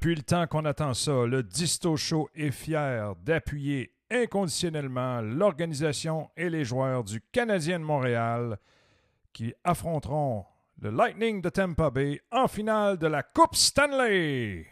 Depuis le temps qu'on attend ça, le Disto Show est fier d'appuyer inconditionnellement l'organisation et les joueurs du Canadien de Montréal qui affronteront le Lightning de Tampa Bay en finale de la Coupe Stanley.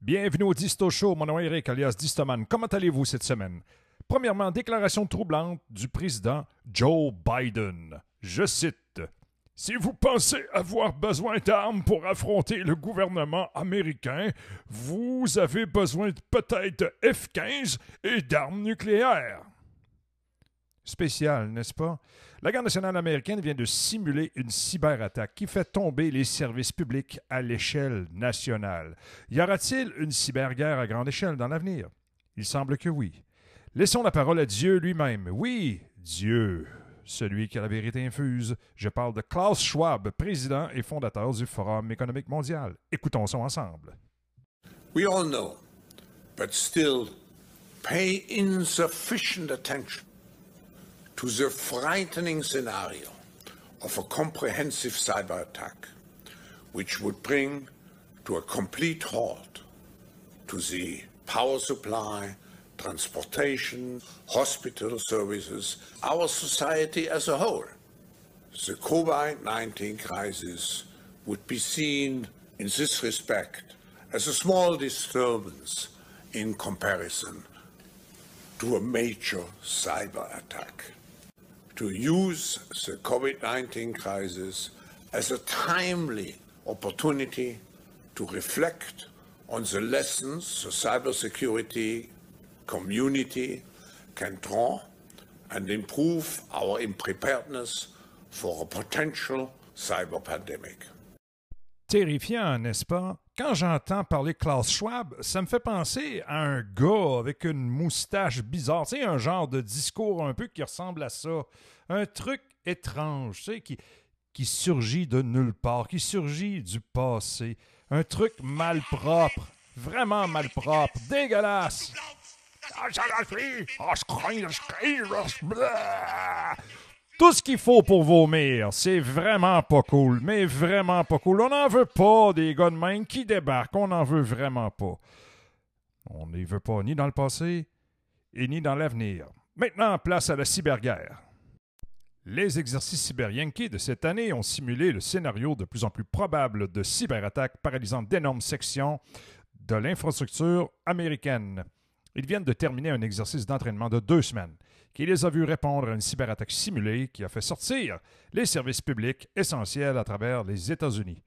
Bienvenue au Disto Show, mon nom est Eric alias Distoman. Comment allez-vous cette semaine? Premièrement, déclaration troublante du président Joe Biden. Je cite Si vous pensez avoir besoin d'armes pour affronter le gouvernement américain, vous avez besoin peut-être de F-15 et d'armes nucléaires. Spécial, n'est-ce pas? La garde nationale américaine vient de simuler une cyberattaque qui fait tomber les services publics à l'échelle nationale. Y aura-t-il une cyberguerre à grande échelle dans l'avenir? Il semble que oui. Laissons la parole à Dieu lui-même. Oui, Dieu, celui qui a la vérité infuse. Je parle de Klaus Schwab, président et fondateur du Forum économique mondial. Écoutons ça ensemble. We all know, but still pay insufficient attention to the frightening scenario of a comprehensive cyber attack, which would bring to a complete halt to the power supply, transportation, hospital services, our society as a whole. The COVID 19 crisis would be seen in this respect as a small disturbance in comparison to a major cyber attack. To use the COVID 19 crisis as a timely opportunity to reflect on the lessons the cybersecurity community can draw and improve our preparedness for a potential cyber pandemic. Terrifiant, n'est-ce pas? Quand j'entends parler Klaus Schwab, ça me fait penser à un gars avec une moustache bizarre, tu sais, un genre de discours un peu qui ressemble à ça. Un truc étrange, tu sais, qui, qui surgit de nulle part, qui surgit du passé. Un truc malpropre, vraiment malpropre, dégueulasse. Tout ce qu'il faut pour vomir, c'est vraiment pas cool, mais vraiment pas cool. On n'en veut pas des gars qui débarquent, on n'en veut vraiment pas. On n'y veut pas ni dans le passé et ni dans l'avenir. Maintenant, place à la cyberguerre. Les exercices cyber-yankee de cette année ont simulé le scénario de plus en plus probable de cyberattaques paralysant d'énormes sections de l'infrastructure américaine. Ils viennent de terminer un exercice d'entraînement de deux semaines qui les a vus répondre à une cyberattaque simulée qui a fait sortir les services publics essentiels à travers les États-Unis.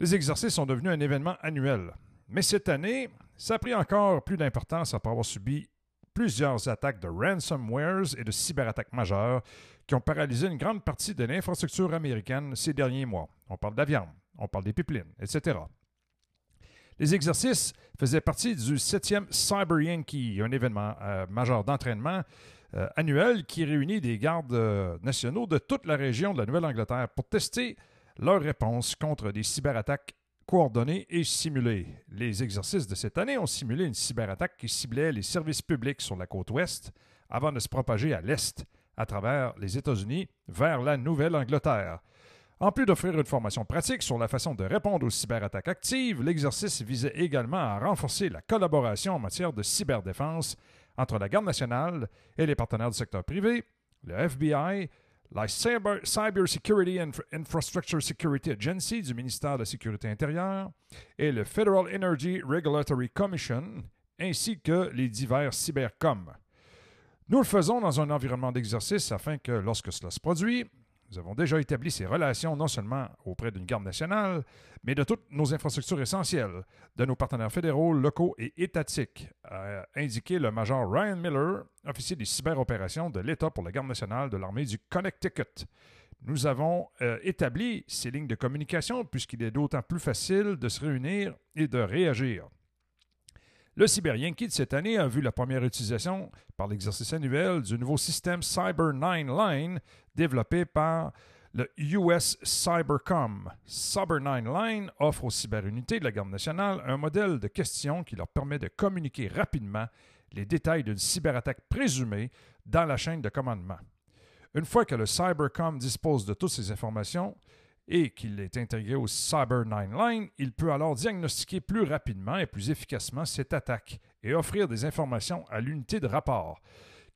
Les exercices sont devenus un événement annuel. Mais cette année, ça a pris encore plus d'importance après avoir subi plusieurs attaques de ransomwares et de cyberattaques majeures qui ont paralysé une grande partie de l'infrastructure américaine ces derniers mois. On parle d'avion, on parle des pipelines, etc. Les exercices faisaient partie du 7e Cyber Yankee, un événement euh, majeur d'entraînement euh, annuel qui réunit des gardes euh, nationaux de toute la région de la Nouvelle-Angleterre pour tester leur réponse contre des cyberattaques coordonnées et simulées. Les exercices de cette année ont simulé une cyberattaque qui ciblait les services publics sur la côte ouest avant de se propager à l'est à travers les États-Unis vers la Nouvelle-Angleterre. En plus d'offrir une formation pratique sur la façon de répondre aux cyberattaques actives, l'exercice visait également à renforcer la collaboration en matière de cyberdéfense entre la Garde nationale et les partenaires du secteur privé, le FBI, la Cyber, Security Infrastructure Security Agency du ministère de la Sécurité intérieure et le Federal Energy Regulatory Commission, ainsi que les divers cybercoms. Nous le faisons dans un environnement d'exercice afin que, lorsque cela se produit, nous avons déjà établi ces relations non seulement auprès d'une garde nationale, mais de toutes nos infrastructures essentielles, de nos partenaires fédéraux, locaux et étatiques, a indiqué le major Ryan Miller, officier des cyberopérations de l'État pour la garde nationale de l'armée du Connecticut. Nous avons euh, établi ces lignes de communication puisqu'il est d'autant plus facile de se réunir et de réagir. Le Cyber Yankee de cette année a vu la première utilisation par l'exercice annuel du nouveau système Cyber 9 Line développé par le US Cybercom. Cyber 9 Line offre aux cyberunités de la Garde nationale un modèle de questions qui leur permet de communiquer rapidement les détails d'une cyberattaque présumée dans la chaîne de commandement. Une fois que le Cybercom dispose de toutes ces informations, et qu'il est intégré au Cyber 9 Line, il peut alors diagnostiquer plus rapidement et plus efficacement cette attaque et offrir des informations à l'unité de rapport,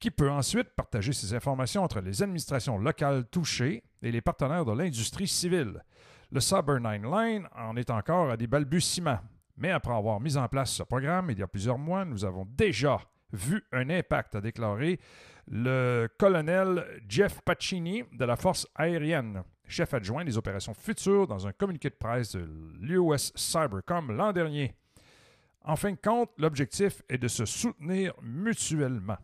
qui peut ensuite partager ces informations entre les administrations locales touchées et les partenaires de l'industrie civile. Le Cyber 9 Line en est encore à des balbutiements, mais après avoir mis en place ce programme il y a plusieurs mois, nous avons déjà vu un impact, a déclaré le colonel Jeff Pacini de la force aérienne chef adjoint des opérations futures dans un communiqué de presse de l'US Cybercom l'an dernier. En fin de compte, l'objectif est de se soutenir mutuellement.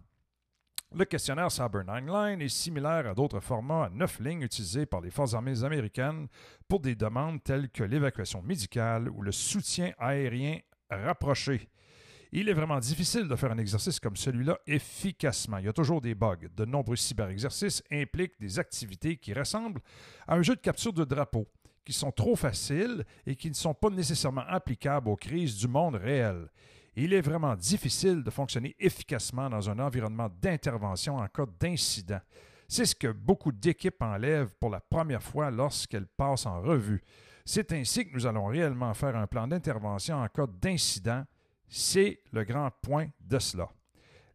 Le questionnaire Cyber 9 Line est similaire à d'autres formats à neuf lignes utilisés par les forces armées américaines pour des demandes telles que l'évacuation médicale ou le soutien aérien rapproché. Il est vraiment difficile de faire un exercice comme celui-là efficacement. Il y a toujours des bugs. De nombreux cyber-exercices impliquent des activités qui ressemblent à un jeu de capture de drapeau, qui sont trop faciles et qui ne sont pas nécessairement applicables aux crises du monde réel. Il est vraiment difficile de fonctionner efficacement dans un environnement d'intervention en cas d'incident. C'est ce que beaucoup d'équipes enlèvent pour la première fois lorsqu'elles passent en revue. C'est ainsi que nous allons réellement faire un plan d'intervention en cas d'incident c'est le grand point de cela.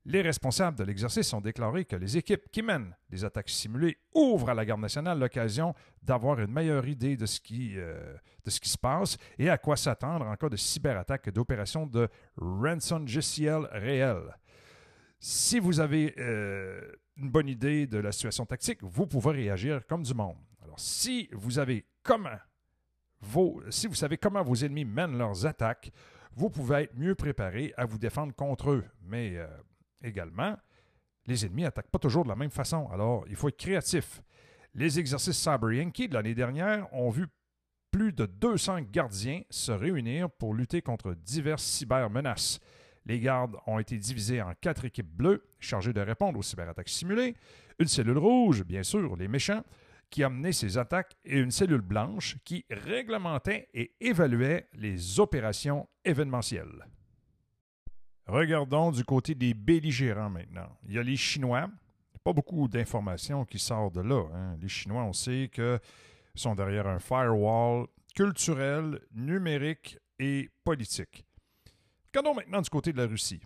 Les responsables de l'exercice ont déclaré que les équipes qui mènent des attaques simulées ouvrent à la garde nationale l'occasion d'avoir une meilleure idée de ce, qui, euh, de ce qui se passe et à quoi s'attendre en cas de cyberattaque et d'opération de ransom GCL réel. Si vous avez euh, une bonne idée de la situation tactique, vous pouvez réagir comme du monde. Alors, si vous avez comment vos, savez comment vos ennemis mènent leurs attaques, vous pouvez être mieux préparé à vous défendre contre eux. Mais euh, également, les ennemis n'attaquent pas toujours de la même façon. Alors, il faut être créatif. Les exercices Cyber Yankee de l'année dernière ont vu plus de 200 gardiens se réunir pour lutter contre diverses cybermenaces. Les gardes ont été divisés en quatre équipes bleues chargées de répondre aux cyberattaques simulées, une cellule rouge, bien sûr, les méchants, qui amenait ces attaques et une cellule blanche qui réglementait et évaluait les opérations événementielles. Regardons du côté des belligérants maintenant. Il y a les Chinois. Pas beaucoup d'informations qui sortent de là. Hein. Les Chinois, on sait que sont derrière un firewall culturel, numérique et politique. Regardons maintenant du côté de la Russie.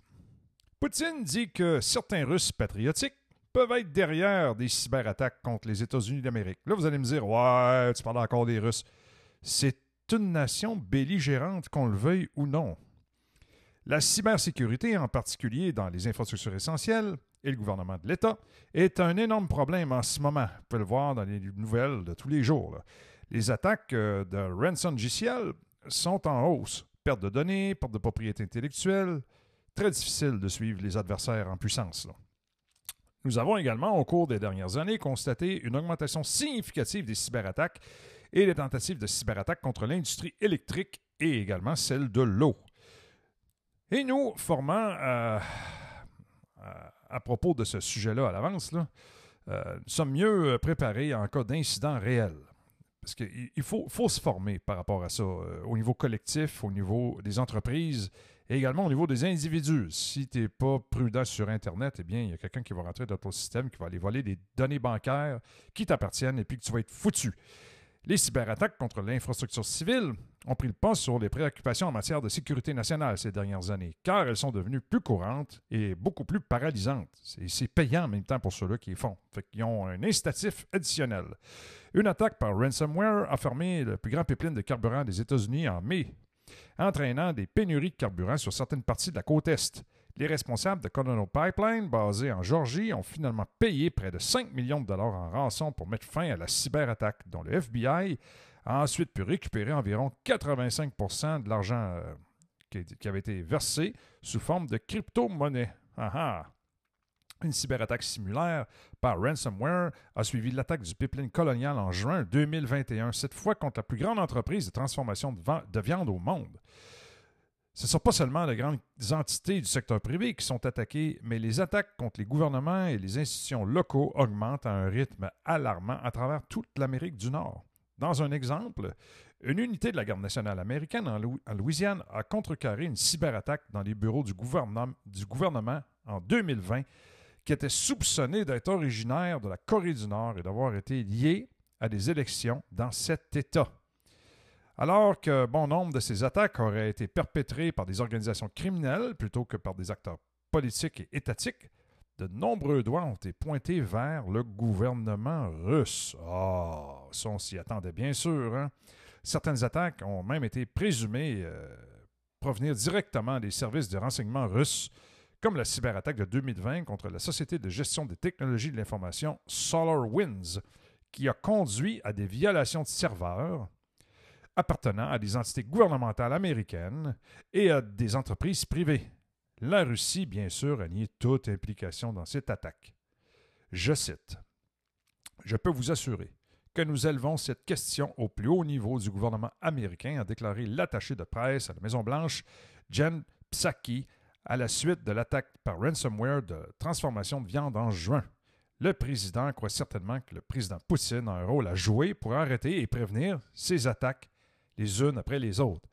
Poutine dit que certains Russes patriotiques peuvent être derrière des cyberattaques contre les États-Unis d'Amérique. Là, vous allez me dire, ouais, tu parles encore des Russes. C'est une nation belligérante, qu'on le veuille ou non. La cybersécurité, en particulier dans les infrastructures essentielles et le gouvernement de l'État, est un énorme problème en ce moment. Vous pouvez le voir dans les nouvelles de tous les jours. Les attaques euh, de ransom GCL sont en hausse. Perte de données, perte de propriété intellectuelle. Très difficile de suivre les adversaires en puissance. Nous avons également, au cours des dernières années, constaté une augmentation significative des cyberattaques et des tentatives de cyberattaques contre l'industrie électrique et également celle de l'eau. Et nous, formant, euh, euh, à propos de ce sujet-là à l'avance, euh, nous sommes mieux préparés en cas d'incident réel. Parce qu'il faut, faut, se former par rapport à ça, au niveau collectif, au niveau des entreprises et également au niveau des individus. Si tu n'es pas prudent sur Internet, eh bien, il y a quelqu'un qui va rentrer dans ton système, qui va aller voler des données bancaires qui t'appartiennent et puis que tu vas être foutu. Les cyberattaques contre l'infrastructure civile ont pris le pas sur les préoccupations en matière de sécurité nationale ces dernières années, car elles sont devenues plus courantes et beaucoup plus paralysantes. C'est payant en même temps pour ceux-là qui les font. Fait qu'ils ont un incitatif additionnel. Une attaque par ransomware a fermé le plus grand pipeline de carburant des États-Unis en mai entraînant des pénuries de carburant sur certaines parties de la côte Est. Les responsables de Colonel Pipeline, basés en Georgie, ont finalement payé près de 5 millions de dollars en rançon pour mettre fin à la cyberattaque, dont le FBI a ensuite pu récupérer environ 85% de l'argent euh, qui, avait été versé sous forme de crypto-monnaie. Ah ah. Une cyberattaque similaire par ransomware a suivi l'attaque du pipeline colonial en juin 2021, cette fois contre la plus grande entreprise de transformation de, viande au monde. Ce ne sont pas seulement les grandes entités du secteur privé qui sont attaquées, mais les attaques contre les gouvernements et les institutions locaux augmentent à un rythme alarmant à travers toute l'Amérique du Nord. Dans un exemple, une unité de la Garde nationale américaine en, Louisiane a contrecarré une cyberattaque dans les bureaux du gouvernement en 2020 qui était soupçonné d'être originaire de la Corée du Nord et d'avoir été lié à des élections dans cet État. Alors que bon nombre de ces attaques auraient été perpétrées par des organisations criminelles plutôt que par des acteurs politiques et étatiques, de nombreux doigts ont été pointés vers le gouvernement russe. Ah, ça on s'y attendait bien sûr. Hein? Certaines attaques ont même été présumées euh, provenir directement des services de renseignement russes comme la cyberattaque de 2020 contre la société de gestion des technologies de l'information SolarWinds, qui a conduit à des violations de serveurs appartenant à des entités gouvernementales américaines et à des entreprises privées. La Russie, bien sûr, a nié toute implication dans cette attaque. Je cite Je peux vous assurer que nous élevons cette question au plus haut niveau du gouvernement américain, a déclaré l'attaché de presse à la Maison-Blanche, Jen Psaki, à la suite de l'attaque par ransomware de transformation de viande en juin. Le président croit certainement que le président Poutine a un rôle à jouer pour arrêter et prévenir ces attaques les unes après les autres.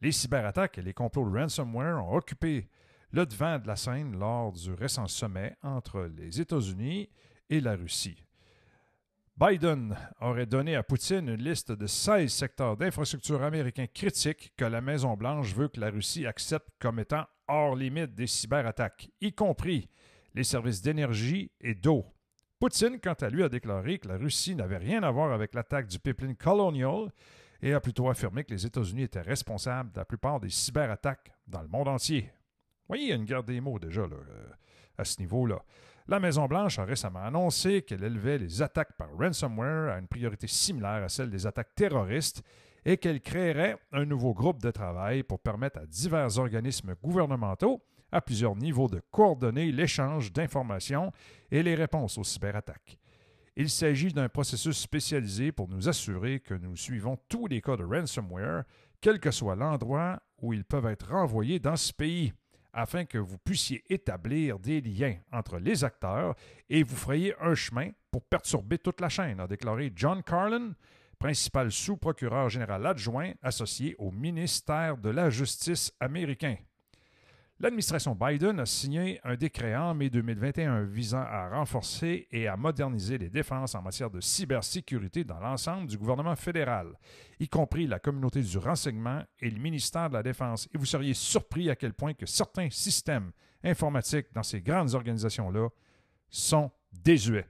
Les cyberattaques et les complots ransomware ont occupé le devant de la scène lors du récent sommet entre les États-Unis et la Russie. Biden aurait donné à Poutine une liste de 16 secteurs d'infrastructures américains critiques que la Maison-Blanche veut que la Russie accepte comme étant hors limite des cyberattaques, y compris les services d'énergie et d'eau. Poutine, quant à lui, a déclaré que la Russie n'avait rien à voir avec l'attaque du pipeline Colonial et a plutôt affirmé que les États-Unis étaient responsables de la plupart des cyberattaques dans le monde entier. Voyez, il y a une guerre des mots déjà euh, à ce niveau-là. La Maison-Blanche a récemment annoncé qu'elle élevait les attaques par ransomware à une priorité similaire à celle des attaques terroristes et qu'elle créerait un nouveau groupe de travail pour permettre à divers organismes gouvernementaux, à plusieurs niveaux, de coordonner l'échange d'informations et les réponses aux cyberattaques. Il s'agit d'un processus spécialisé pour nous assurer que nous suivons tous les cas de ransomware, quel que soit l'endroit où ils peuvent être renvoyés dans ce pays, afin que vous puissiez établir des liens entre les acteurs et vous frayez un chemin pour perturber toute la chaîne, a déclaré John Carlin, principal sous-procureur général adjoint associé au ministère de la Justice américain. L'administration Biden a signé un décret en mai 2021 visant à renforcer et à moderniser les défenses en matière de cybersécurité dans l'ensemble du gouvernement fédéral, y compris la communauté du renseignement et le ministère de la Défense. Et vous seriez surpris à quel point que certains systèmes informatiques dans ces grandes organisations-là sont désuet.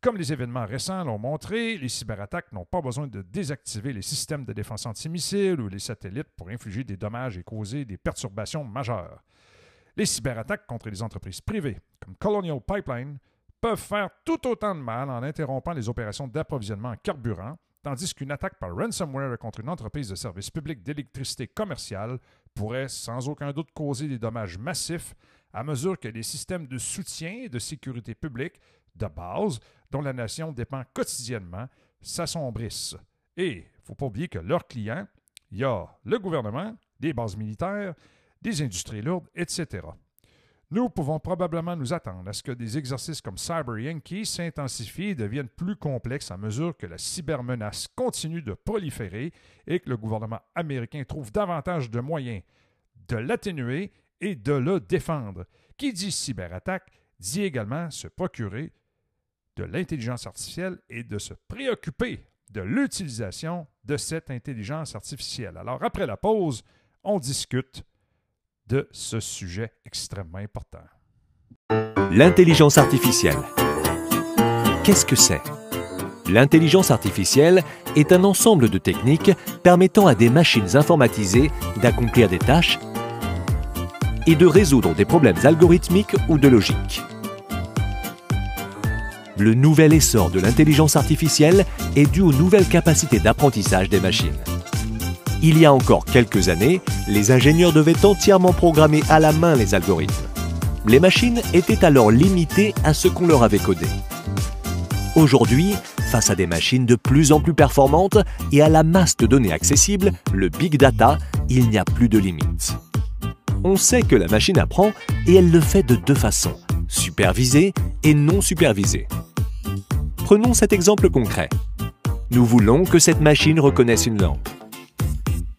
Comme les événements récents l'ont montré, les cyberattaques n'ont pas besoin de désactiver les systèmes de défense antimissiles ou les satellites pour infliger des dommages et causer des perturbations majeures. Les cyberattaques contre les entreprises privées, comme Colonial Pipeline, peuvent faire tout autant de mal en interrompant les opérations d'approvisionnement en carburant, tandis qu'une attaque par ransomware contre une entreprise de service public d'électricité commerciale pourrait sans aucun doute causer des dommages massifs à mesure que les systèmes de soutien et de sécurité publique de base, dont la nation dépend quotidiennement, s'assombrissent. Et il ne faut pas oublier que leurs clients, il y a le gouvernement, les bases militaires, des industries lourdes, etc. Nous pouvons probablement nous attendre à ce que des exercices comme Cyber Yankee s'intensifient et deviennent plus complexes à mesure que la cybermenace continue de proliférer et que le gouvernement américain trouve davantage de moyens de l'atténuer et de le défendre. Qui dit cyberattaque dit également se procurer de l'intelligence artificielle et de se préoccuper de l'utilisation de cette intelligence artificielle. Alors après la pause, on discute de ce sujet extrêmement important. L'intelligence artificielle. Qu'est-ce que c'est? L'intelligence artificielle est un ensemble de techniques permettant à des machines informatisées d'accomplir des tâches et de résoudre des problèmes algorithmiques ou de logique. Le nouvel essor de l'intelligence artificielle est dû aux nouvelles capacités d'apprentissage des machines. Il y a encore quelques années, les ingénieurs devaient entièrement programmer à la main les algorithmes. Les machines étaient alors limitées à ce qu'on leur avait codé. Aujourd'hui, face à des machines de plus en plus performantes et à la masse de données accessibles, le big data, il n'y a plus de limites. On sait que la machine apprend et elle le fait de deux façons, supervisée et non supervisée. Prenons cet exemple concret. Nous voulons que cette machine reconnaisse une lampe.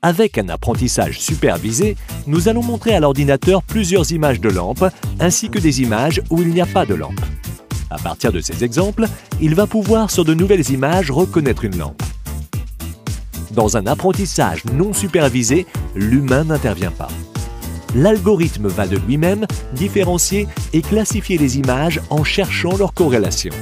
Avec un apprentissage supervisé, nous allons montrer à l'ordinateur plusieurs images de lampes ainsi que des images où il n'y a pas de lampe. À partir de ces exemples, il va pouvoir sur de nouvelles images reconnaître une lampe. Dans un apprentissage non supervisé, l'humain n'intervient pas. L'algorithme va de lui-même différencier et classifier les images en cherchant leur corrélation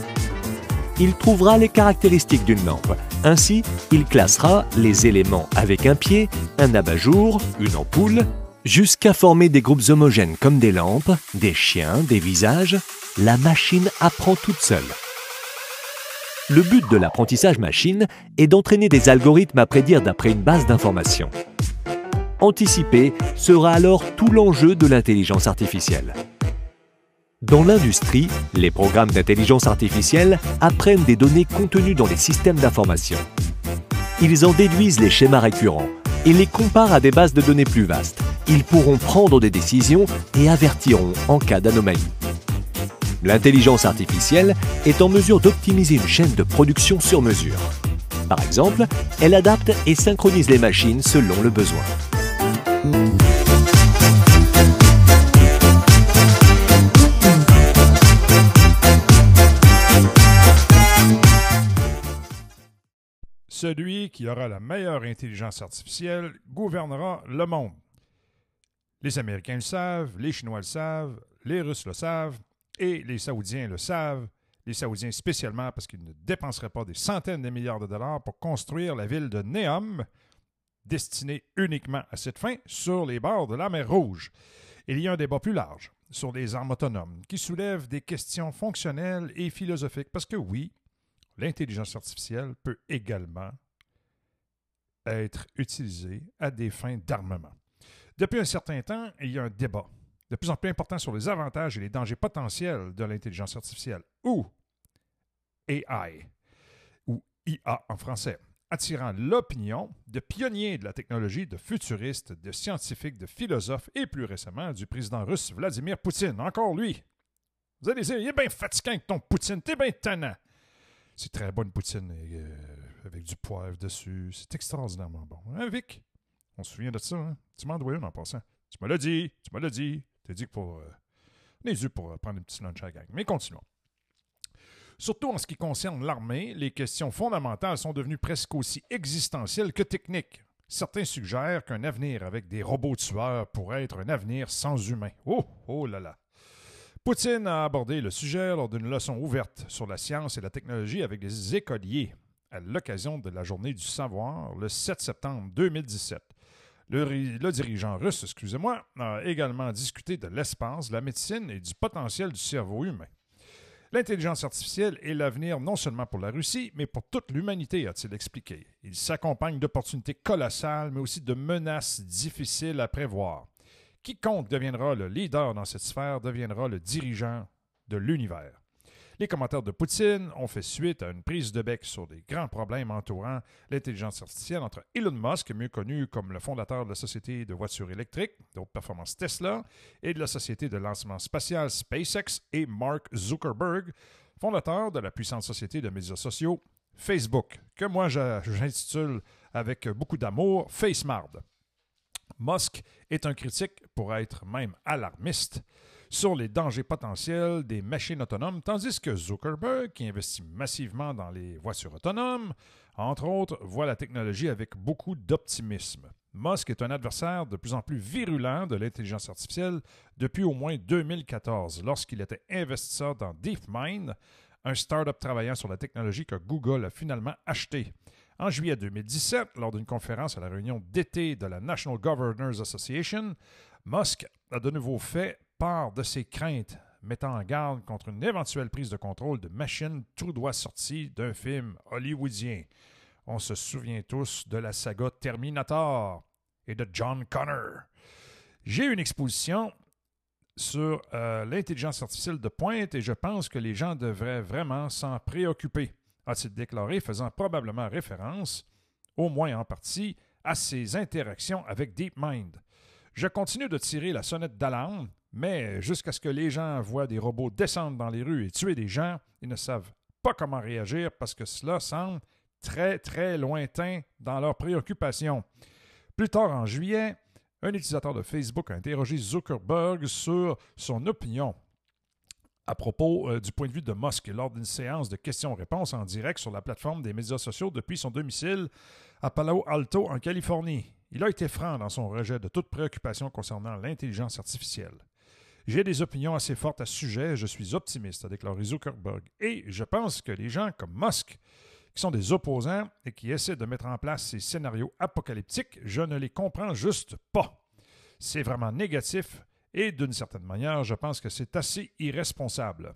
il trouvera les caractéristiques d'une lampe. Ainsi, il classera les éléments avec un pied, un abat-jour, une ampoule, jusqu'à former des groupes homogènes comme des lampes, des chiens, des visages. La machine apprend toute seule. Le but de l'apprentissage machine est d'entraîner des algorithmes à prédire d'après une base d'informations. Anticiper sera alors tout l'enjeu de l'intelligence artificielle. Dans l'industrie, les programmes d'intelligence artificielle apprennent des données contenues dans les systèmes d'information. Ils en déduisent les schémas récurrents et les comparent à des bases de données plus vastes. Ils pourront prendre des décisions et avertiront en cas d'anomalie. L'intelligence artificielle est en mesure d'optimiser une chaîne de production sur mesure. Par exemple, elle adapte et synchronise les machines selon le besoin. Celui qui aura la meilleure intelligence artificielle gouvernera le monde. Les Américains le savent, les Chinois le savent, les Russes le savent et les Saoudiens le savent. Les Saoudiens spécialement parce qu'ils ne dépenseraient pas des centaines de milliards de dollars pour construire la ville de Neom, destinée uniquement à cette fin, sur les bords de la mer Rouge. Il y a un débat plus large sur les armes autonomes qui soulève des questions fonctionnelles et philosophiques parce que oui, l'intelligence artificielle peut également être utilisée à des fins d'armement. Depuis un certain temps, il y a un débat de plus en plus important sur les avantages et les dangers potentiels de l'intelligence artificielle, ou AI, ou IA en français, attirant l'opinion de pionniers de la technologie, de futuristes, de scientifiques, de philosophes et plus récemment du président russe Vladimir Poutine. Encore lui. Vous allez dire, il est bien fatiguant avec ton Poutine, t'es bien tannant. C'est très bonne poutine euh, avec du poivre dessus. C'est extraordinairement bon. Hein, Vic? On se souvient de ça, hein? Tu m'en dois une en passant. Tu me l'as dit, tu me l'as dit. Tu as dit que pour. Euh, on est dû pour euh, prendre une petite lunch à la gang. Mais continuons. Surtout en ce qui concerne l'armée, les questions fondamentales sont devenues presque aussi existentielles que techniques. Certains suggèrent qu'un avenir avec des robots tueurs pourrait être un avenir sans humains. Oh, oh là là. Poutine a abordé le sujet lors d'une leçon ouverte sur la science et la technologie avec des écoliers à l'occasion de la journée du savoir le 7 septembre 2017. Le, dirigeant russe, excusez-moi, a également discuté de l'espace, la médecine et du potentiel du cerveau humain. L'intelligence artificielle est l'avenir non seulement pour la Russie, mais pour toute l'humanité, a-t-il expliqué. Il s'accompagne d'opportunités colossales, mais aussi de menaces difficiles à prévoir. Quiconque deviendra le leader dans cette sphère deviendra le dirigeant de l'univers. Les commentaires de Poutine ont fait suite à une prise de bec sur des grands problèmes entourant l'intelligence artificielle entre Elon Musk, mieux connu comme le fondateur de la société de voitures électriques haute performance Tesla, et de la société de lancement spatial SpaceX, et Mark Zuckerberg, fondateur de la puissante société de médias sociaux Facebook, que moi j'intitule avec beaucoup d'amour FaceMard. Musk est un critique pour être même alarmiste sur les dangers potentiels des machines autonomes, tandis que Zuckerberg, qui investit massivement dans les voitures autonomes, entre autres, voit la technologie avec beaucoup d'optimisme. Musk est un adversaire de plus en plus virulent de l'intelligence artificielle depuis au moins 2014, lorsqu'il était investisseur dans DeepMind, un start-up travaillant sur la technologie que Google a finalement acheté. En juillet 2017, lors d'une conférence à la réunion d'été de la National Governors Association, Musk a de nouveau fait part de ses craintes, mettant en garde contre une éventuelle prise de contrôle de machines tout droit sortie d'un film hollywoodien. On se souvient tous de la saga Terminator et de John Connor. J'ai une exposition sur euh, l'intelligence artificielle de pointe et je pense que les gens devraient vraiment s'en préoccuper, a-t-il déclaré, faisant probablement référence, au moins en partie, à ses interactions avec DeepMind. Je continue de tirer la sonnette d'alarme mais jusqu'à ce que les gens voient des robots descendre dans les rues et tuer des gens, ils ne savent pas comment réagir parce que cela semble très, très lointain dans leurs préoccupations. Plus tard en juillet, un utilisateur de Facebook a interrogé Zuckerberg sur son opinion à propos euh, du point de vue de Musk lors d'une séance de questions-réponses en direct sur la plateforme des médias sociaux depuis son domicile à Palo Alto, en Californie. Il a été franc dans son rejet de toute préoccupation concernant l'intelligence artificielle. J'ai des opinions assez fortes à ce sujet, je suis optimiste, a déclaré Zuckerberg. Et je pense que les gens comme Musk, qui sont des opposants et qui essaient de mettre en place ces scénarios apocalyptiques, je ne les comprends juste pas. C'est vraiment négatif et d'une certaine manière, je pense que c'est assez irresponsable.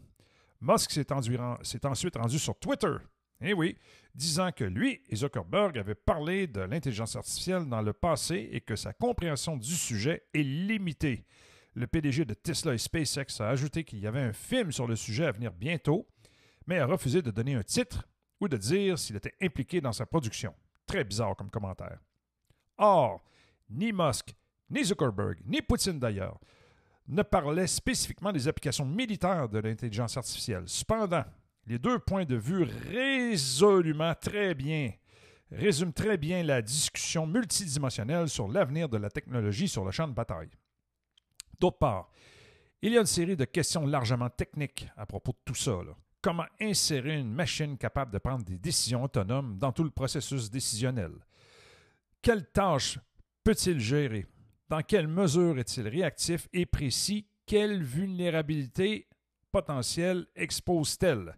Musk s'est ensuite rendu sur Twitter. Eh oui, disant que lui et Zuckerberg avaient parlé de l'intelligence artificielle dans le passé et que sa compréhension du sujet est limitée. Le PDG de Tesla et SpaceX a ajouté qu'il y avait un film sur le sujet à venir bientôt, mais a refusé de donner un titre ou de dire s'il était impliqué dans sa production. Très bizarre comme commentaire. Or, ni Musk, ni Zuckerberg, ni Poutine d'ailleurs, ne parlaient spécifiquement des applications militaires de l'intelligence artificielle. Cependant, les deux points de vue résolument très bien résument très bien la discussion multidimensionnelle sur l'avenir de la technologie sur le champ de bataille. D'autre part, il y a une série de questions largement techniques à propos de tout ça. Comment insérer une machine capable de prendre des décisions autonomes dans tout le processus décisionnel? Quelles tâches peut-il gérer? Dans quelle mesure est-il réactif et précis? Quelle vulnérabilité potentielle expose-t-elle?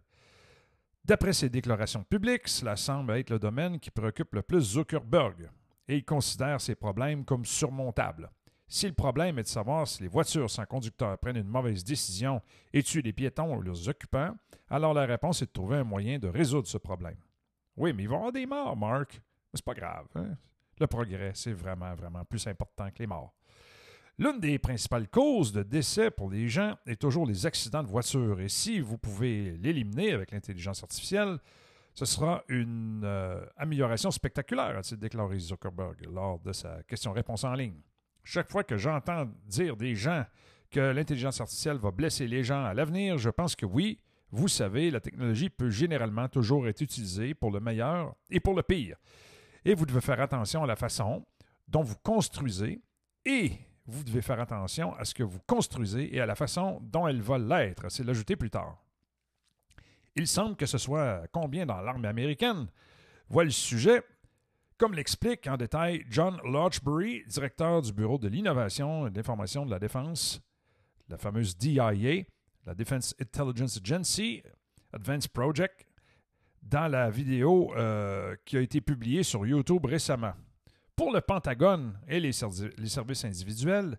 D'après ses déclarations publiques, cela semble être le domaine qui préoccupe le plus Zuckerberg, et il considère ces problèmes comme surmontables. Si le problème est de savoir si les voitures sans conducteur prennent une mauvaise décision et tuent les piétons ou leurs occupants, alors la réponse est de trouver un moyen de résoudre ce problème. Oui, mais il va y avoir des morts, Mark. Mais c'est pas grave. Hein? Le progrès, c'est vraiment, vraiment plus important que les morts. L'une des principales causes de décès pour les gens est toujours les accidents de voiture. Et si vous pouvez l'éliminer avec l'intelligence artificielle, ce sera une euh, amélioration spectaculaire, a-t-il déclaré Zuckerberg lors de sa question-réponse en ligne. Chaque fois que j'entends dire des gens que l'intelligence artificielle va blesser les gens à l'avenir, je pense que oui, vous savez, la technologie peut généralement toujours être utilisée pour le meilleur et pour le pire. Et vous devez faire attention à la façon dont vous construisez et vous devez faire attention à ce que vous construisez et à la façon dont elle va l'être. C'est l'ajouter plus tard. Il semble que ce soit combien dans l'armée américaine? Voit le sujet comme l'explique en détail John Lodgebury, directeur du Bureau de l'innovation et de l'information de la défense, la fameuse DIA, la Defense Intelligence Agency, Advanced Project, dans la vidéo euh, qui a été publiée sur YouTube récemment. Pour le Pentagone et les, services individuels,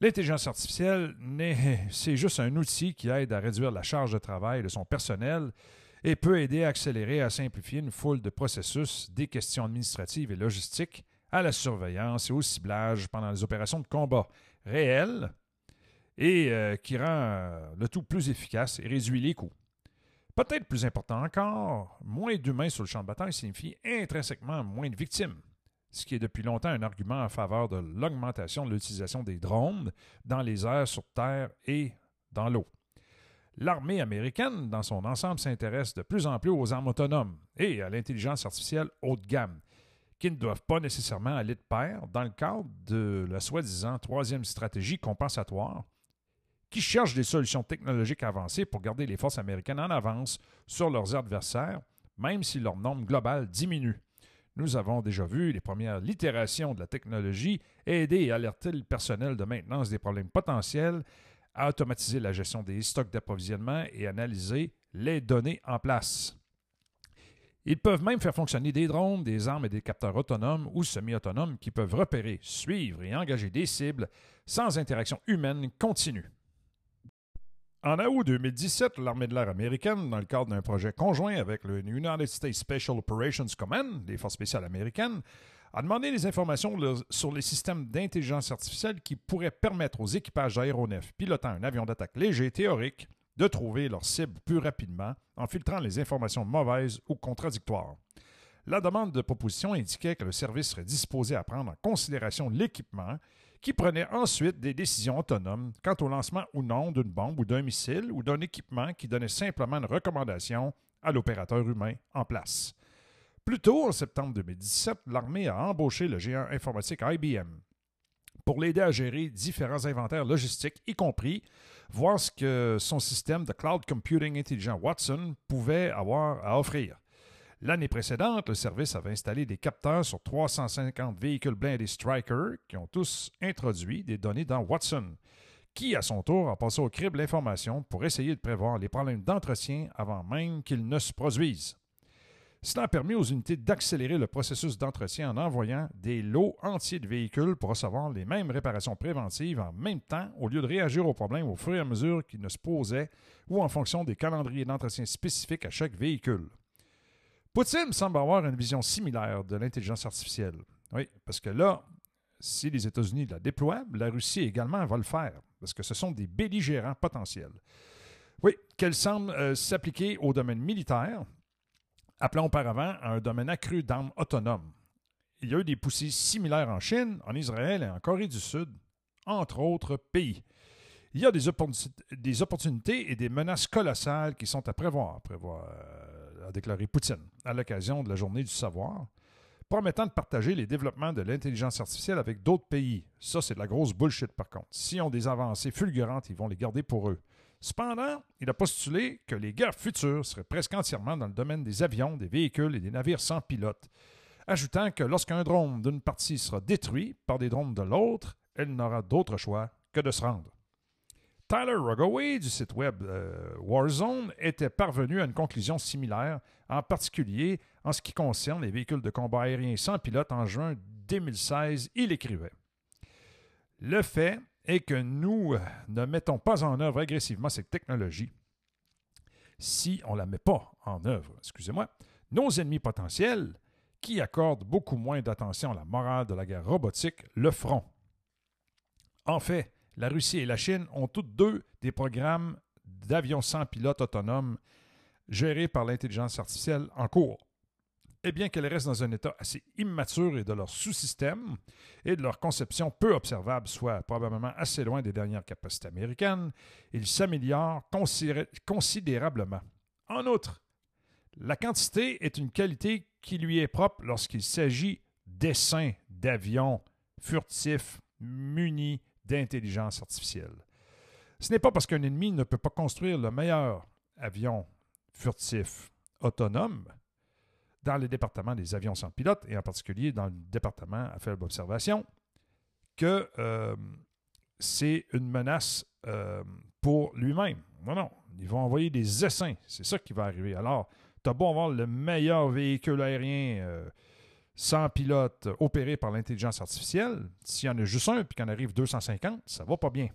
l'intelligence artificielle, c'est juste un outil qui aide à réduire la charge de travail de son personnel et peut aider à accélérer et à simplifier une foule de processus, des questions administratives et logistiques, à la surveillance et au ciblage pendant les opérations de combat réelles et euh, qui rend euh, le tout plus efficace et réduit les coûts. Peut-être plus important encore, moins d'humains sur le champ de bataille signifie intrinsèquement moins de victimes, ce qui est depuis longtemps un argument en faveur de l'augmentation de l'utilisation des drones dans les airs, sur terre et dans l'eau. L'armée américaine, dans son ensemble, s'intéresse de plus en plus aux armes autonomes et à l'intelligence artificielle haut de gamme, qui ne doivent pas nécessairement aller de pair dans le cadre de la soi-disant troisième stratégie compensatoire qui cherchent des solutions technologiques avancées pour garder les forces américaines en avance sur leurs adversaires, même si leur nombre global diminue. Nous avons déjà vu les premières itérations de la technologie aider et alerter le personnel de maintenance des problèmes potentiels, à automatiser la gestion des stocks d'approvisionnement et analyser les données en place. Ils peuvent même faire fonctionner des drones, des armes et des capteurs autonomes ou semi-autonomes qui peuvent repérer, suivre et engager des cibles sans interaction humaine continue. En août 2017, l'armée de l'air américaine, dans le cadre d'un projet conjoint avec le United States Special Operations Command, les forces spéciales américaines, a demandé des informations sur les systèmes d'intelligence artificielle qui pourraient permettre aux équipages d'aéronefs pilotant un avion d'attaque léger théorique de trouver leur cible plus rapidement en filtrant les informations mauvaises ou contradictoires. La demande de proposition indiquait que le service serait disposé à prendre en considération l'équipement qui prenait ensuite des décisions autonomes quant au lancement ou non d'une bombe ou d'un missile ou d'un équipement qui donnait simplement une recommandation à l'opérateur humain en place. Plus tôt, en septembre 2017, l'armée a embauché le géant informatique IBM pour l'aider à gérer différents inventaires logistiques, y compris voir ce que son système de cloud computing intelligent Watson pouvait avoir à offrir. L'année précédente, le service avait installé des capteurs sur 350 véhicules blindés Striker qui ont tous introduit des données dans Watson, qui à son tour a passé au crible l'information pour essayer de prévoir les problèmes d'entretien avant même qu'ils ne se produisent. Cela a permis aux unités d'accélérer le processus d'entretien en envoyant des lots entiers de véhicules pour recevoir les mêmes réparations préventives en même temps au lieu de réagir aux problèmes au fur et à mesure qu'ils ne se posaient ou en fonction des calendriers d'entretien spécifiques à chaque véhicule. Poutine semble avoir une vision similaire de l'intelligence artificielle. Oui, parce que là, si les États-Unis la déploient, la Russie également va le faire, parce que ce sont des belligérants potentiels. Oui, qu'elle semble euh, s'appliquer au domaine militaire, appelant auparavant un domaine accru d'armes autonomes. Il y a eu des poussées similaires en Chine, en Israël et en Corée du Sud, entre autres pays. Il y a des, opportunités et des menaces colossales qui sont à prévoir, prévoir a déclaré Poutine à l'occasion de la journée du savoir, promettant de partager les développements de l'intelligence artificielle avec d'autres pays. Ça, c'est de la grosse bullshit par contre. S'ils ont des avancées fulgurantes, ils vont les garder pour eux. Cependant, il a postulé que les guerres futures seraient presque entièrement dans le domaine des avions, des véhicules et des navires sans pilote, ajoutant que lorsqu'un drone d'une partie sera détruit par des drones de l'autre, elle n'aura d'autre choix que de se rendre. Tyler Rogoway du site web euh, Warzone était parvenu à une conclusion similaire, en particulier en ce qui concerne les véhicules de combat aérien sans pilote en juin 2016. Il écrivait Le fait est que nous ne mettons pas en œuvre agressivement cette technologie. Si on ne la met pas en œuvre, excusez-moi, nos ennemis potentiels, qui accordent beaucoup moins d'attention à la morale de la guerre robotique, le feront. En fait, la Russie et la Chine ont toutes deux des programmes d'avions sans pilote autonomes gérés par l'intelligence artificielle en cours. Et bien qu'elles restent dans un état assez immature et de leur sous-système et de leur conception peu observable soit probablement assez loin des dernières capacités américaines, ils s'améliorent considérablement. En outre, la quantité est une qualité qui lui est propre lorsqu'il s'agit d'essaims d'avions furtifs munis d'intelligence artificielle. Ce n'est pas parce qu'un ennemi ne peut pas construire le meilleur avion furtif autonome dans le département des avions sans pilote, et en particulier dans le département à faible observation, que euh, c'est une menace euh, pour lui-même. Non, non. Ils vont envoyer des essaims. C'est ça qui va arriver. Alors, tu as beau avoir le meilleur véhicule aérien euh, sans pilote opéré par l'intelligence artificielle. S'il y en a juste un qu'il en arrive 250, ça va pas bien.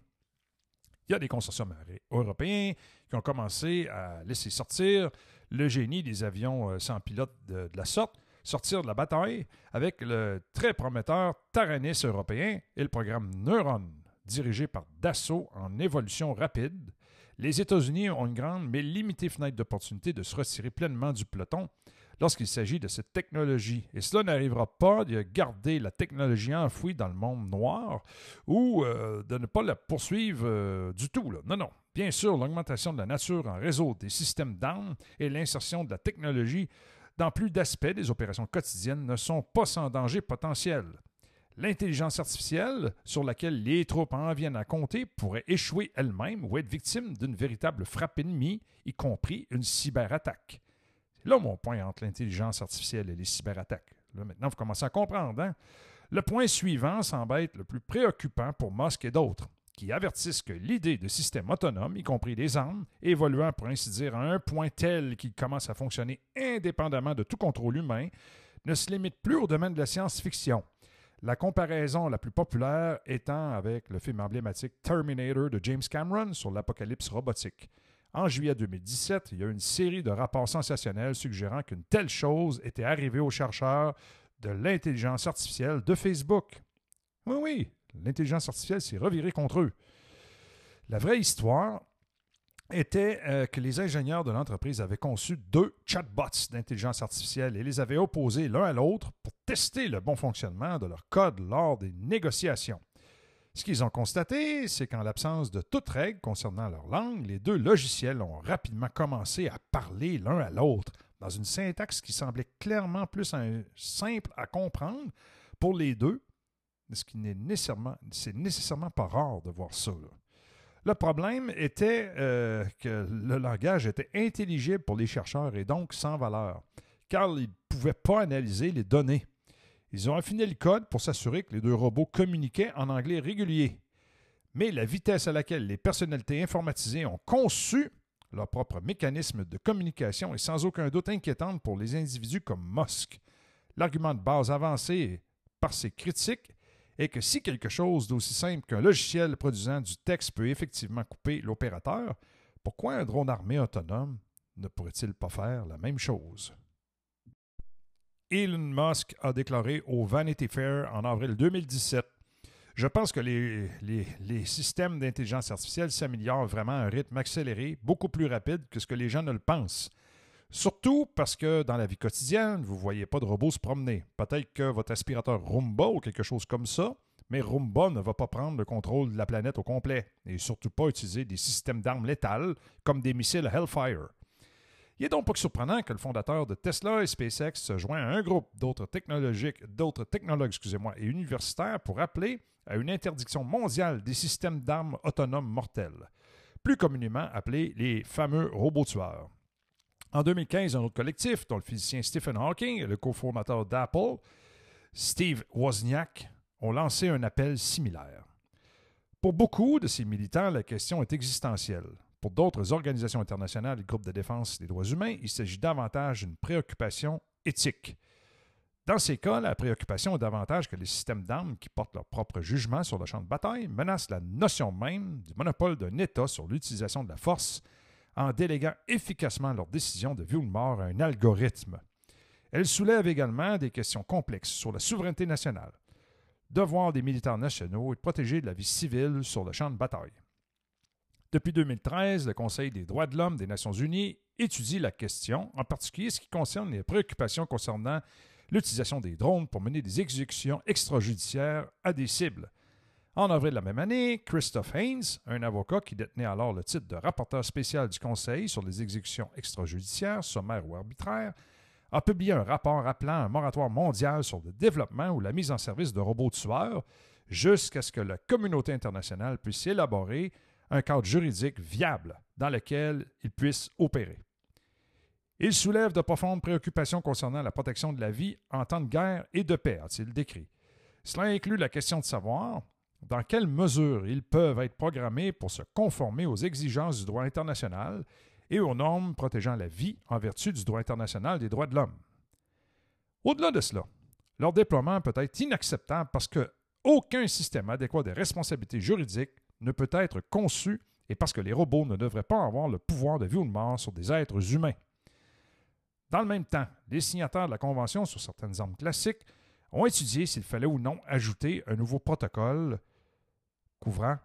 Il y a des consortiums européens qui ont commencé à laisser sortir le génie des avions euh, sans pilote de, la sorte, sortir de la bataille avec le très prometteur Taranis européen et le programme Neuron, dirigé par Dassault en évolution rapide. Les États-Unis ont une grande mais limitée fenêtre d'opportunité de se retirer pleinement du peloton lorsqu'il s'agit de cette technologie. Et cela n'arrivera pas de garder la technologie enfouie dans le monde noir ou euh, de ne pas la poursuivre euh, du tout. Non, non. Bien sûr, l'augmentation de la nature en réseau des systèmes d'armes et l'insertion de la technologie dans plus d'aspects des opérations quotidiennes ne sont pas sans danger potentiel. L'intelligence artificielle, sur laquelle les troupes en viennent à compter, pourrait échouer elle-même ou être victime d'une véritable frappe ennemie, y compris une cyberattaque. Là mon point entre l'intelligence artificielle et les cyberattaques. Là, maintenant, vous commencez à comprendre. Hein? Le point suivant semble être le plus préoccupant pour Musk et d'autres, qui avertissent que l'idée de systèmes autonomes, y compris des armes, évoluant pour ainsi dire à un point tel qu'ils commencent à fonctionner indépendamment de tout contrôle humain, ne se limite plus au domaine de la science-fiction. La comparaison la plus populaire étant avec le film emblématique Terminator de James Cameron sur l'apocalypse robotique. En juillet 2017, il y a eu une série de rapports sensationnels suggérant qu'une telle chose était arrivée aux chercheurs de l'intelligence artificielle de Facebook. Oui, oui, l'intelligence artificielle s'est revirée contre eux. La vraie histoire était euh, que les ingénieurs de l'entreprise avaient conçu deux chatbots d'intelligence artificielle et les avaient opposés l'un à l'autre pour tester le bon fonctionnement de leur code lors des négociations. Ce qu'ils ont constaté, c'est qu'en l'absence de toute règle concernant leur langue, les deux logiciels ont rapidement commencé à parler l'un à l'autre dans une syntaxe qui semblait clairement plus simple à comprendre pour les deux, ce qui n'est nécessairement, c'est nécessairement pas rare de voir ça. Le problème était euh, que le langage était intelligible pour les chercheurs et donc sans valeur, car ils ne pouvaient pas analyser les données. Ils ont affiné le code pour s'assurer que les deux robots communiquaient en anglais régulier. Mais la vitesse à laquelle les personnalités informatisées ont conçu leur propre mécanisme de communication est sans aucun doute inquiétante pour les individus comme Musk. L'argument de base avancé par ces critiques est que si quelque chose d'aussi simple qu'un logiciel produisant du texte peut effectivement couper l'opérateur, pourquoi un drone armé autonome ne pourrait-il pas faire la même chose? Elon Musk a déclaré au Vanity Fair en avril 2017 Je pense que les, systèmes d'intelligence artificielle s'améliorent vraiment à un rythme accéléré, beaucoup plus rapide que ce que les gens ne le pensent. Surtout parce que dans la vie quotidienne, vous ne voyez pas de robots se promener. Peut-être que votre aspirateur Roomba ou quelque chose comme ça, mais Roomba ne va pas prendre le contrôle de la planète au complet et surtout pas utiliser des systèmes d'armes létales comme des missiles Hellfire. Il n'est donc pas surprenant que le fondateur de Tesla et SpaceX se joigne à un groupe d'autres d'autres technologues excusez-moi, et universitaires pour appeler à une interdiction mondiale des systèmes d'armes autonomes mortels, plus communément appelés les fameux robots tueurs. En 2015, un autre collectif, dont le physicien Stephen Hawking et le cofondateur d'Apple, Steve Wozniak, ont lancé un appel similaire. Pour beaucoup de ces militants, la question est existentielle. Pour d'autres organisations internationales et groupes de défense des droits humains, il s'agit davantage d'une préoccupation éthique. Dans ces cas, la préoccupation est davantage que les systèmes d'armes qui portent leur propre jugement sur le champ de bataille menacent la notion même du monopole d'un État sur l'utilisation de la force en déléguant efficacement leurs décisions de vie ou de mort à un algorithme. Elle soulève également des questions complexes sur la souveraineté nationale, devoir des militaires nationaux et de protéger de la vie civile sur le champ de bataille. Depuis 2013, le Conseil des droits de l'homme des Nations unies étudie la question, en particulier ce qui concerne les préoccupations concernant l'utilisation des drones pour mener des exécutions extrajudiciaires à des cibles. En avril de la même année, Christophe Haynes, un avocat qui détenait alors le titre de rapporteur spécial du Conseil sur les exécutions extrajudiciaires, sommaires ou arbitraires, a publié un rapport appelant un moratoire mondial sur le développement ou la mise en service de robots tueurs jusqu'à ce que la communauté internationale puisse élaborer un cadre juridique viable dans lequel ils puissent opérer. Il soulève de profondes préoccupations concernant la protection de la vie en temps de guerre et de paix, a-t-il décrit. Cela inclut la question de savoir dans quelle mesure ils peuvent être programmés pour se conformer aux exigences du droit international et aux normes protégeant la vie en vertu du droit international des droits de l'homme. Au-delà de cela, leur déploiement peut être inacceptable parce que aucun système adéquat des responsabilités juridiques ne peut être conçu et parce que les robots ne devraient pas avoir le pouvoir de vie ou de mort sur des êtres humains. Dans le même temps, les signataires de la Convention sur certaines armes classiques ont étudié s'il fallait ou non ajouter un nouveau protocole couvrant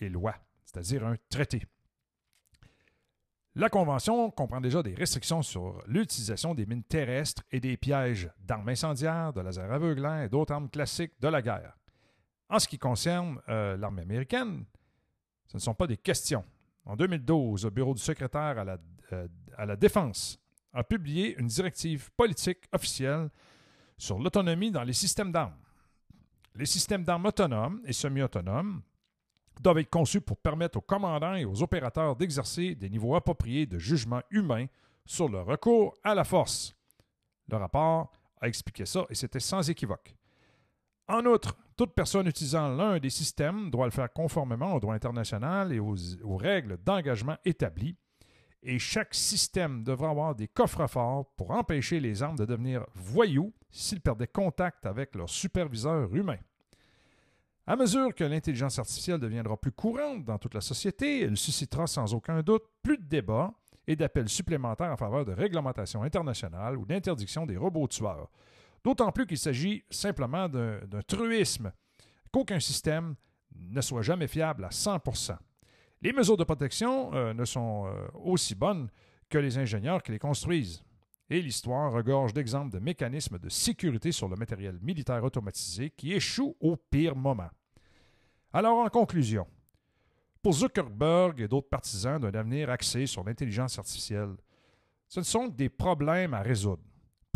les lois, c'est-à-dire un traité. La Convention comprend déjà des restrictions sur l'utilisation des mines terrestres et des pièges d'armes incendiaires, de lasers aveuglants et d'autres armes classiques de la guerre. En ce qui concerne euh, l'armée américaine, ce ne sont pas des questions. En 2012, le Bureau du secrétaire à la, euh, à la Défense a publié une directive politique officielle sur l'autonomie dans les systèmes d'armes. Les systèmes d'armes autonomes et semi-autonomes doivent être conçus pour permettre aux commandants et aux opérateurs d'exercer des niveaux appropriés de jugement humain sur le recours à la force. Le rapport a expliqué ça et c'était sans équivoque. En outre, toute personne utilisant l'un des systèmes doit le faire conformément au droit international et aux, règles d'engagement établies, et chaque système devra avoir des coffres-forts pour empêcher les armes de devenir voyous s'ils perdaient contact avec leur superviseur humain. À mesure que l'intelligence artificielle deviendra plus courante dans toute la société, elle suscitera sans aucun doute plus de débats et d'appels supplémentaires en faveur de réglementation internationale ou d'interdiction des robots tueurs. D'autant plus qu'il s'agit simplement d'un truisme, qu'aucun système ne soit jamais fiable à 100% Les mesures de protection euh, ne sont euh, aussi bonnes que les ingénieurs qui les construisent. Et l'histoire regorge d'exemples de mécanismes de sécurité sur le matériel militaire automatisé qui échouent au pire moment. Alors, en conclusion, pour Zuckerberg et d'autres partisans d'un avenir axé sur l'intelligence artificielle, ce ne sont que des problèmes à résoudre.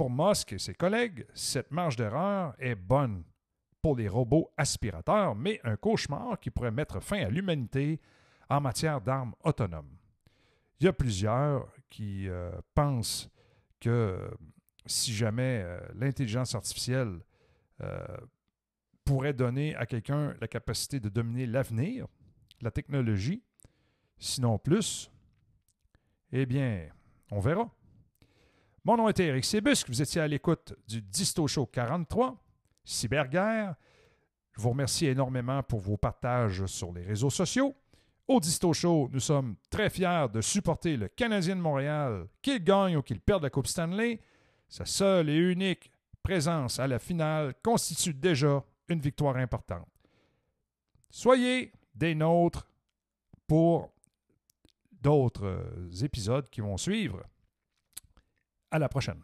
Pour Musk et ses collègues, cette marge d'erreur est bonne pour les robots aspirateurs, mais un cauchemar qui pourrait mettre fin à l'humanité en matière d'armes autonomes. Il y a plusieurs qui euh, pensent que si jamais euh, l'intelligence artificielle euh, pourrait donner à quelqu'un la capacité de dominer l'avenir, la technologie, sinon plus, eh bien, on verra. Mon nom est Eric Sébusque, vous étiez à l'écoute du Disto Show 43, Cyberguerre. Je vous remercie énormément pour vos partages sur les réseaux sociaux. Au Disto Show, nous sommes très fiers de supporter le Canadien de Montréal, qu'il gagne ou qu'il perde la Coupe Stanley. Sa seule et unique présence à la finale constitue déjà une victoire importante. Soyez des nôtres pour d'autres épisodes qui vont suivre. À la prochaine.